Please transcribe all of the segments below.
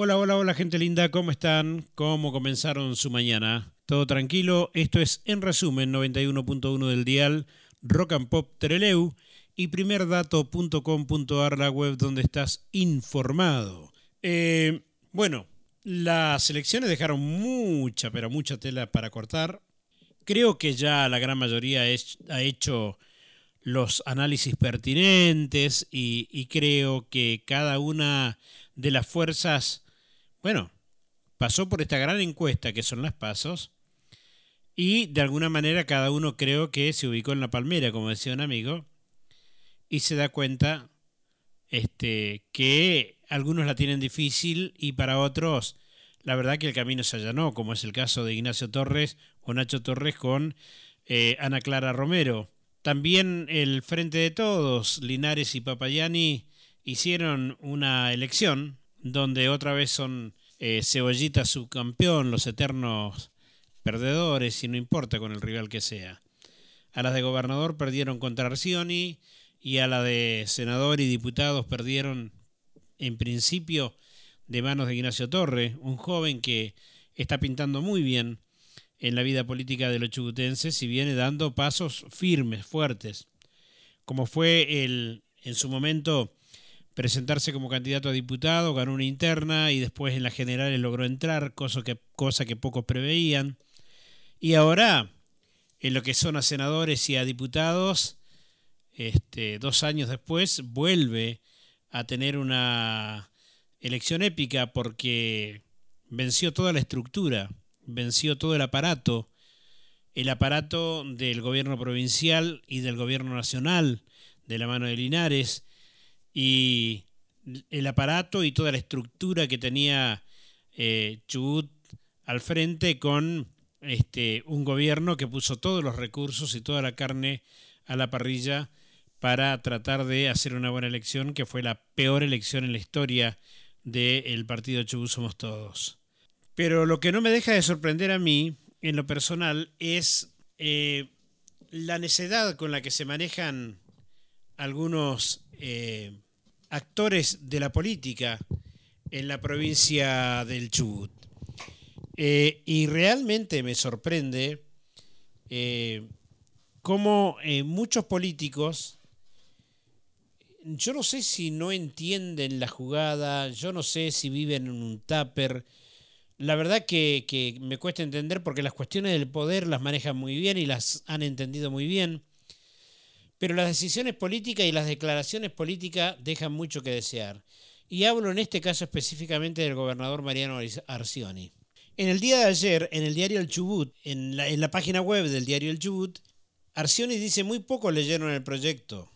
Hola, hola, hola gente linda, ¿cómo están? ¿Cómo comenzaron su mañana? ¿Todo tranquilo? Esto es en resumen 91.1 del dial Rock and Pop Treleu y primerdato.com.ar, la web donde estás informado. Eh, bueno, las elecciones dejaron mucha, pero mucha tela para cortar. Creo que ya la gran mayoría ha hecho los análisis pertinentes y, y creo que cada una de las fuerzas bueno, pasó por esta gran encuesta que son las pasos y de alguna manera cada uno creo que se ubicó en la palmera, como decía un amigo, y se da cuenta este, que algunos la tienen difícil y para otros la verdad que el camino se allanó, como es el caso de Ignacio Torres o Nacho Torres con eh, Ana Clara Romero. También el Frente de Todos, Linares y Papayani, hicieron una elección donde otra vez son eh, Cebollita subcampeón, los eternos perdedores, y no importa con el rival que sea. A las de gobernador perdieron contra Arcioni y a la de senador y diputados perdieron en principio de manos de Ignacio Torre, un joven que está pintando muy bien en la vida política de los chubutenses y viene dando pasos firmes, fuertes, como fue el en su momento presentarse como candidato a diputado, ganó una interna y después en las generales logró entrar, cosa que, cosa que pocos preveían. Y ahora, en lo que son a senadores y a diputados, este, dos años después, vuelve a tener una elección épica porque venció toda la estructura, venció todo el aparato, el aparato del gobierno provincial y del gobierno nacional, de la mano de Linares, y el aparato y toda la estructura que tenía eh, Chubut al frente con este, un gobierno que puso todos los recursos y toda la carne a la parrilla para tratar de hacer una buena elección, que fue la peor elección en la historia del partido Chubut Somos Todos. Pero lo que no me deja de sorprender a mí, en lo personal, es eh, la necedad con la que se manejan algunos eh, actores de la política en la provincia del Chubut. Eh, y realmente me sorprende eh, cómo eh, muchos políticos, yo no sé si no entienden la jugada, yo no sé si viven en un tupper. La verdad que, que me cuesta entender porque las cuestiones del poder las manejan muy bien y las han entendido muy bien. Pero las decisiones políticas y las declaraciones políticas dejan mucho que desear. Y hablo en este caso específicamente del gobernador Mariano Arcioni. En el día de ayer, en el diario El Chubut, en la, página web del diario El Chubut, Arcioni dice muy poco leyeron el proyecto.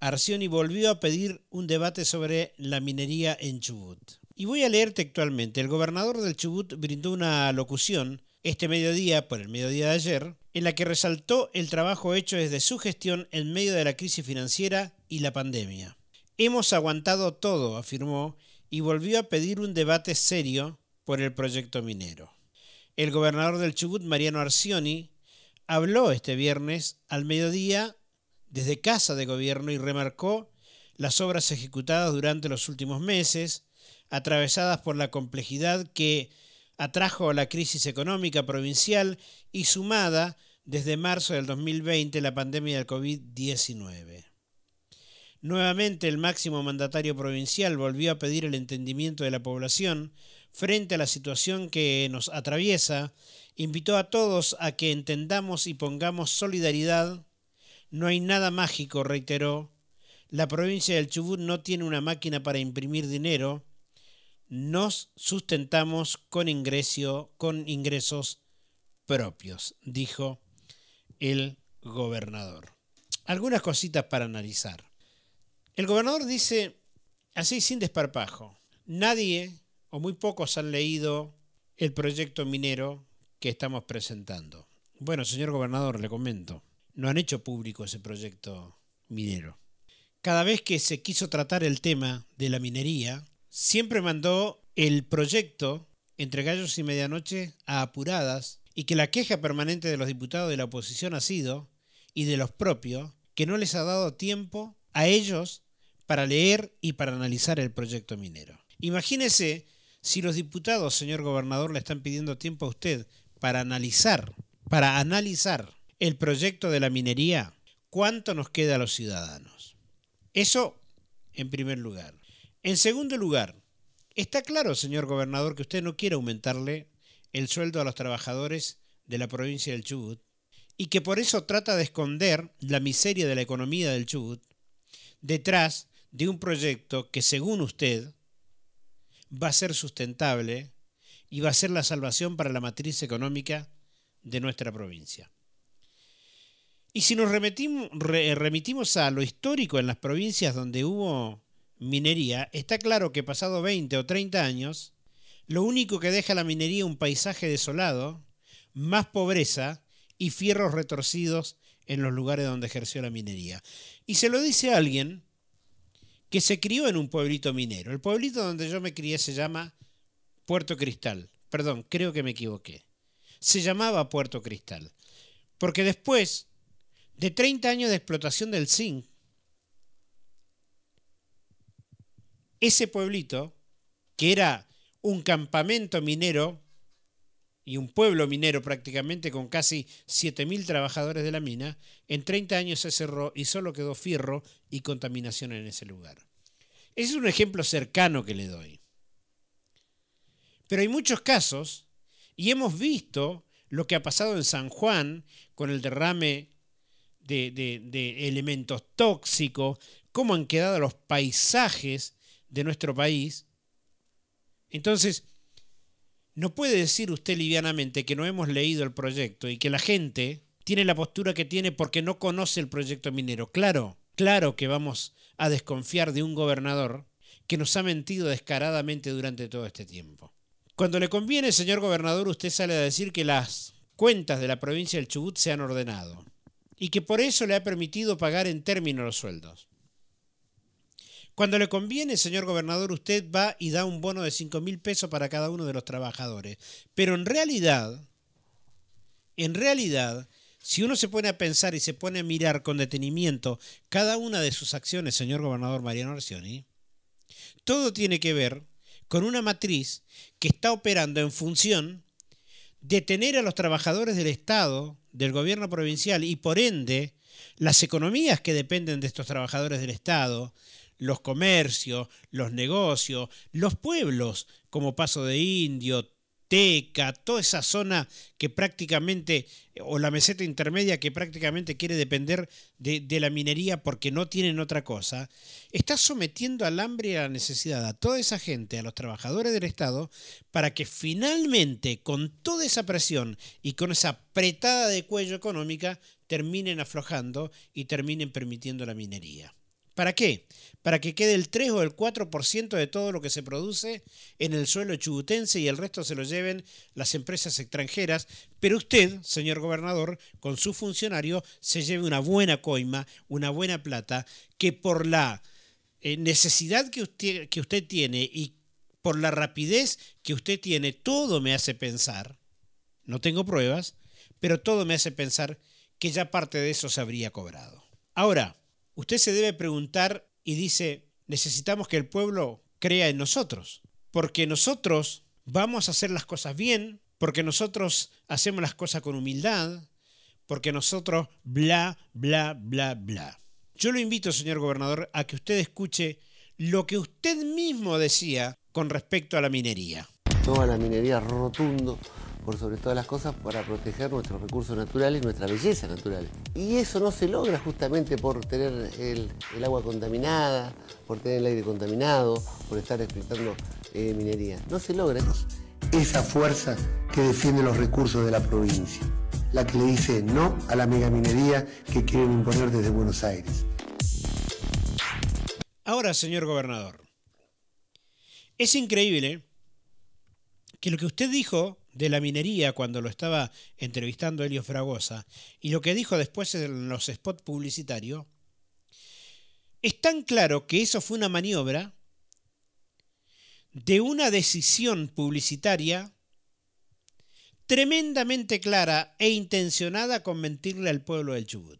Arcioni volvió a pedir un debate sobre la minería en Chubut. Y voy a leer textualmente. El gobernador del Chubut brindó una locución este mediodía, por el mediodía de ayer, en la que resaltó el trabajo hecho desde su gestión en medio de la crisis financiera y la pandemia. Hemos aguantado todo, afirmó, y volvió a pedir un debate serio por el proyecto minero. El gobernador del Chubut, Mariano Arcioni, habló este viernes al mediodía desde Casa de Gobierno y remarcó las obras ejecutadas durante los últimos meses, atravesadas por la complejidad que atrajo la crisis económica provincial y sumada desde marzo del 2020 la pandemia del COVID-19. Nuevamente el máximo mandatario provincial volvió a pedir el entendimiento de la población frente a la situación que nos atraviesa, invitó a todos a que entendamos y pongamos solidaridad. No hay nada mágico, reiteró. La provincia del Chubut no tiene una máquina para imprimir dinero, nos sustentamos con, ingreso, con ingresos propios, dijo el gobernador. Algunas cositas para analizar. El gobernador dice, así sin desparpajo, nadie o muy pocos han leído el proyecto minero que estamos presentando. Bueno, señor gobernador, le comento, no han hecho público ese proyecto minero. Cada vez que se quiso tratar el tema de la minería, siempre mandó el proyecto entre gallos y medianoche a apuradas y que la queja permanente de los diputados de la oposición ha sido, y de los propios, que no les ha dado tiempo a ellos para leer y para analizar el proyecto minero. Imagínese si los diputados, señor gobernador, le están pidiendo tiempo a usted para analizar, para analizar el proyecto de la minería, ¿cuánto nos queda a los ciudadanos? Eso en primer lugar. En segundo lugar, está claro, señor gobernador, que usted no quiere aumentarle el sueldo a los trabajadores de la provincia del Chubut y que por eso trata de esconder la miseria de la economía del Chubut detrás de un proyecto que según usted va a ser sustentable y va a ser la salvación para la matriz económica de nuestra provincia. Y si nos remitimos, a lo histórico en las provincias donde hubo minería, está claro que pasado 20 o 30 años, lo único que deja la minería un paisaje desolado, más pobreza y fierros retorcidos en los lugares donde ejerció la minería. Y se lo dice alguien que se crió en un pueblito minero. El pueblito donde yo me crié se llama Puerto Cristal. Perdón, creo que me equivoqué. Se llamaba Puerto Cristal. Porque después de 30 años de explotación del zinc, ese pueblito, que era un campamento minero y un pueblo minero prácticamente con casi 7.000 trabajadores de la mina, en 30 años se cerró y solo quedó fierro y contaminación en ese lugar. Ese es un ejemplo cercano que le doy. Pero hay muchos casos, y hemos visto lo que ha pasado en San Juan con el derrame de, elementos tóxicos, cómo han quedado los paisajes de nuestro país. Entonces, no puede decir usted livianamente que no hemos leído el proyecto y que la gente tiene la postura que tiene porque no conoce el proyecto minero. Claro, claro que vamos a desconfiar de un gobernador que nos ha mentido descaradamente durante todo este tiempo. Cuando le conviene, señor gobernador, usted sale a decir que las cuentas de la provincia del Chubut se han ordenado y que por eso le ha permitido pagar en términos los sueldos. Cuando le conviene, señor gobernador, usted va y da un bono de 5 mil pesos para cada uno de los trabajadores. Pero en realidad, en realidad, si uno se pone a pensar y se pone a mirar con detenimiento cada una de sus acciones, señor gobernador Mariano Arcioni, todo tiene que ver con una matriz que está operando en función de tener a los trabajadores del Estado del gobierno provincial y por ende las economías que dependen de estos trabajadores del Estado, los comercios, los negocios, los pueblos como Paso de Indio, Teca, toda esa zona que prácticamente, o la meseta intermedia que prácticamente quiere depender de, de, la minería porque no tienen otra cosa, está sometiendo al hambre y a la necesidad a toda esa gente, a los trabajadores del Estado, para que finalmente, con toda esa presión y con esa apretada de cuello económica, terminen aflojando y terminen permitiendo la minería. ¿Para qué? Para que quede el 3 o el 4% de todo lo que se produce en el suelo chubutense y el resto se lo lleven las empresas extranjeras, pero usted, señor gobernador, con su funcionario, se lleve una buena coima, una buena plata, que por la eh, necesidad que usted, que usted tiene y por la rapidez que usted tiene, todo me hace pensar, no tengo pruebas, pero todo me hace pensar que ya parte de eso se habría cobrado. Ahora, usted se debe preguntar y dice, necesitamos que el pueblo crea en nosotros, porque nosotros vamos a hacer las cosas bien, porque nosotros hacemos las cosas con humildad, porque nosotros bla, bla, bla, bla. Yo lo invito, señor gobernador, a que usted escuche lo que usted mismo decía con respecto a la minería. Toda la minería rotundo por sobre todas las cosas para proteger nuestros recursos naturales y nuestra belleza natural. Y eso no se logra justamente por tener el, agua contaminada, por tener el aire contaminado, por estar explotando eh, minería. No se logra. Esa fuerza que defiende los recursos de la provincia, la que le dice no a la megaminería que quieren imponer desde Buenos Aires. Ahora, señor gobernador, es increíble que lo que usted dijo de la minería cuando lo estaba entrevistando Helio Fragosa y lo que dijo después en los spots publicitarios, es tan claro que eso fue una maniobra de una decisión publicitaria tremendamente clara e intencionada con mentirle al pueblo del Chubut.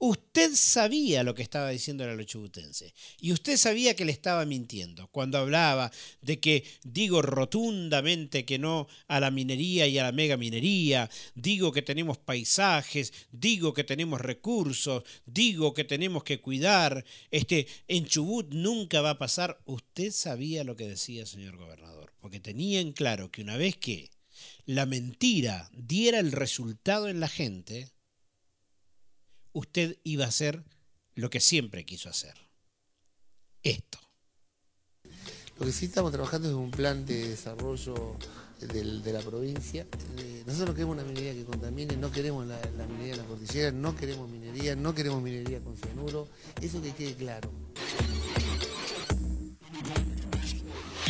Usted sabía lo que estaba diciendo a los chubutenses y usted sabía que le estaba mintiendo cuando hablaba de que digo rotundamente que no a la minería y a la mega minería, digo que tenemos paisajes, digo que tenemos recursos, digo que tenemos que cuidar, este en Chubut nunca va a pasar. Usted sabía lo que decía, señor gobernador, porque tenía en claro que una vez que la mentira diera el resultado en la gente, usted iba a hacer lo que siempre quiso hacer. Esto. Lo que sí estamos trabajando es un plan de desarrollo de la provincia. Eh, nosotros no queremos una minería que contamine, no queremos la, minería en la cordillera, no queremos minería, no queremos minería con cianuro. Eso que quede claro.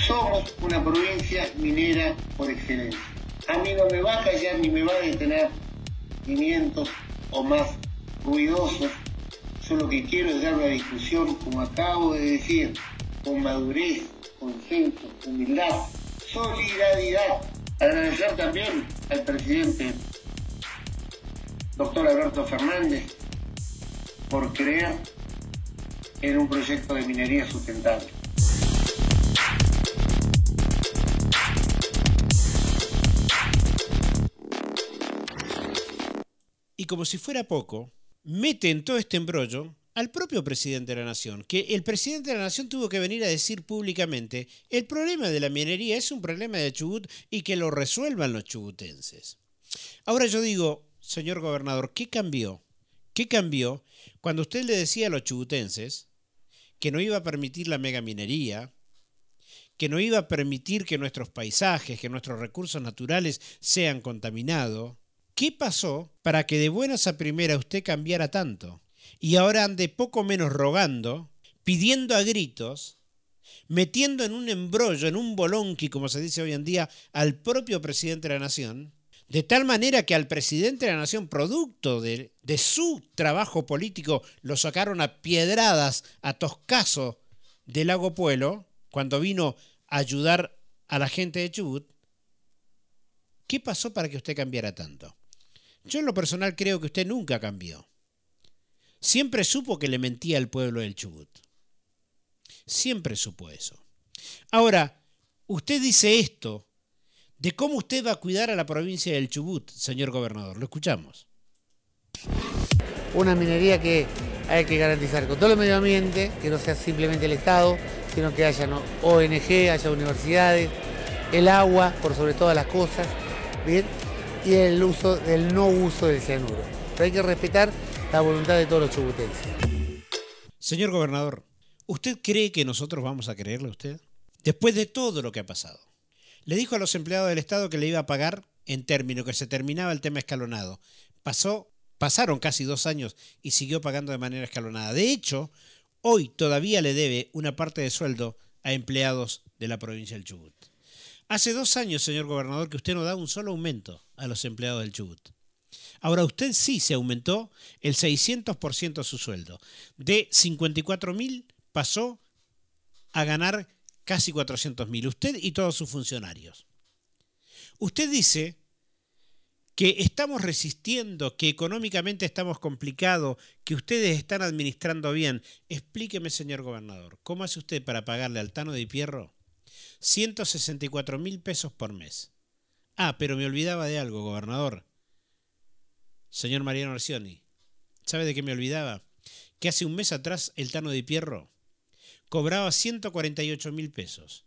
Somos una provincia minera por excelencia. A mí no me va a callar ni me va a detener 500 o más ruidosos. Yo lo que quiero es dar una discusión, como acabo de decir, con madurez, consenso, humildad, solidaridad. Agradecer también al presidente, doctor Alberto Fernández, por creer en un proyecto de minería sustentable. Y como si fuera poco, mete en todo este embrollo al propio presidente de la Nación, que el presidente de la Nación tuvo que venir a decir públicamente, el problema de la minería es un problema de Chubut y que lo resuelvan los chubutenses. Ahora yo digo, señor gobernador, ¿qué cambió? ¿Qué cambió cuando usted le decía a los chubutenses que no iba a permitir la megaminería, que no iba a permitir que nuestros paisajes, que nuestros recursos naturales sean contaminados, ¿Qué pasó para que de buenas a primera usted cambiara tanto? Y ahora ande poco menos rogando, pidiendo a gritos, metiendo en un embrollo, en un bolonqui, como se dice hoy en día, al propio presidente de la Nación, de tal manera que al presidente de la Nación, producto de, su trabajo político, lo sacaron a piedradas a Toscaso del Lago Pueblo, cuando vino a ayudar a la gente de Chubut. ¿Qué pasó para que usted cambiara tanto? Yo en lo personal creo que usted nunca cambió. Siempre supo que le mentía al pueblo del Chubut. Siempre supo eso. Ahora, usted dice esto de cómo usted va a cuidar a la provincia del Chubut, señor gobernador. Lo escuchamos. Una minería que hay que garantizar con todo el medio ambiente, que no sea simplemente el Estado, sino que haya ONG, haya universidades, el agua, por sobre todas las cosas, ¿bien? Y el uso del no uso del cianuro. Pero hay que respetar la voluntad de todos los chubutenses. Señor gobernador, ¿usted cree que nosotros vamos a creerle a usted? Después de todo lo que ha pasado. Le dijo a los empleados del Estado que le iba a pagar en término, que se terminaba el tema escalonado. Pasó, pasaron casi dos años y siguió pagando de manera escalonada. De hecho, hoy todavía le debe una parte de sueldo a empleados de la provincia del Chubut. Hace dos años, señor gobernador, que usted no da un solo aumento a los empleados del Chubut. Ahora usted sí se aumentó el 600% su sueldo. De 54 mil pasó a ganar casi 400 mil. Usted y todos sus funcionarios. Usted dice que estamos resistiendo, que económicamente estamos complicados, que ustedes están administrando bien. Explíqueme, señor gobernador, ¿cómo hace usted para pagarle al Tano de Pierro 164 mil pesos por mes. Ah, pero me olvidaba de algo, gobernador. Señor Mariano Arcioni, ¿sabe de qué me olvidaba? Que hace un mes atrás el Tano de Pierro cobraba 148 mil pesos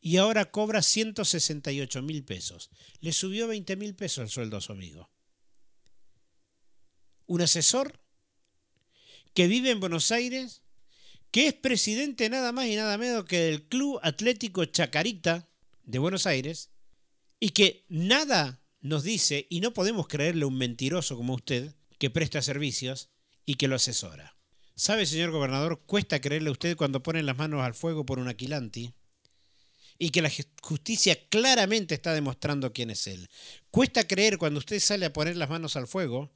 y ahora cobra 168 mil pesos. Le subió 20 mil pesos el sueldo a su amigo. Un asesor que vive en Buenos Aires que es presidente nada más y nada menos que del Club Atlético Chacarita de Buenos Aires, y que nada nos dice, y no podemos creerle un mentiroso como usted, que presta servicios y que lo asesora. ¿Sabe, señor gobernador, cuesta creerle a usted cuando ponen las manos al fuego por un aquilanti? Y que la justicia claramente está demostrando quién es él. Cuesta creer cuando usted sale a poner las manos al fuego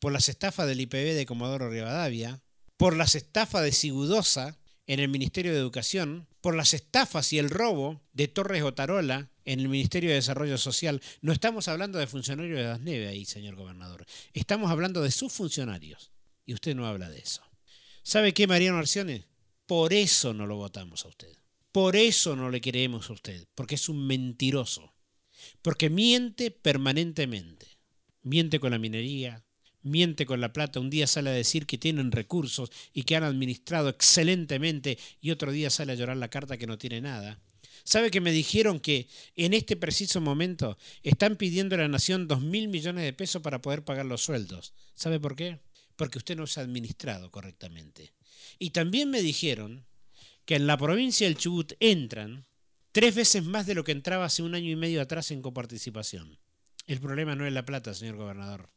por las estafas del IPB de Comodoro Rivadavia, por las estafas de Sigudosa en el Ministerio de Educación, por las estafas y el robo de Torres Otarola en el Ministerio de Desarrollo Social. No estamos hablando de funcionarios de Dasneve ahí, señor gobernador. Estamos hablando de sus funcionarios. Y usted no habla de eso. ¿Sabe qué, Mariano Arcione? Por eso no lo votamos a usted. Por eso no le queremos a usted, porque es un mentiroso. Porque miente permanentemente. Miente con la minería, miente con la plata, un día sale a decir que tienen recursos y que han administrado excelentemente y otro día sale a llorar la carta que no tiene nada. ¿Sabe que me dijeron que en este preciso momento están pidiendo a la nación dos mil millones de pesos para poder pagar los sueldos? ¿Sabe por qué? Porque usted no se ha administrado correctamente. Y también me dijeron que en la provincia del Chubut entran tres veces más de lo que entraba hace un año y medio atrás en coparticipación. El problema no es la plata, señor gobernador.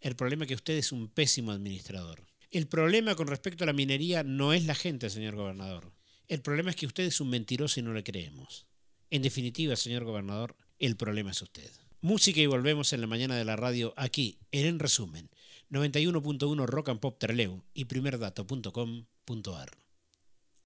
El problema es que usted es un pésimo administrador. El problema con respecto a la minería no es la gente, señor gobernador. El problema es que usted es un mentiroso y no le creemos. En definitiva, señor gobernador, el problema es usted. Música y volvemos en la mañana de la radio aquí, en En Resumen, 91.1 Rock and Pop Treleu y primerdato.com.ar.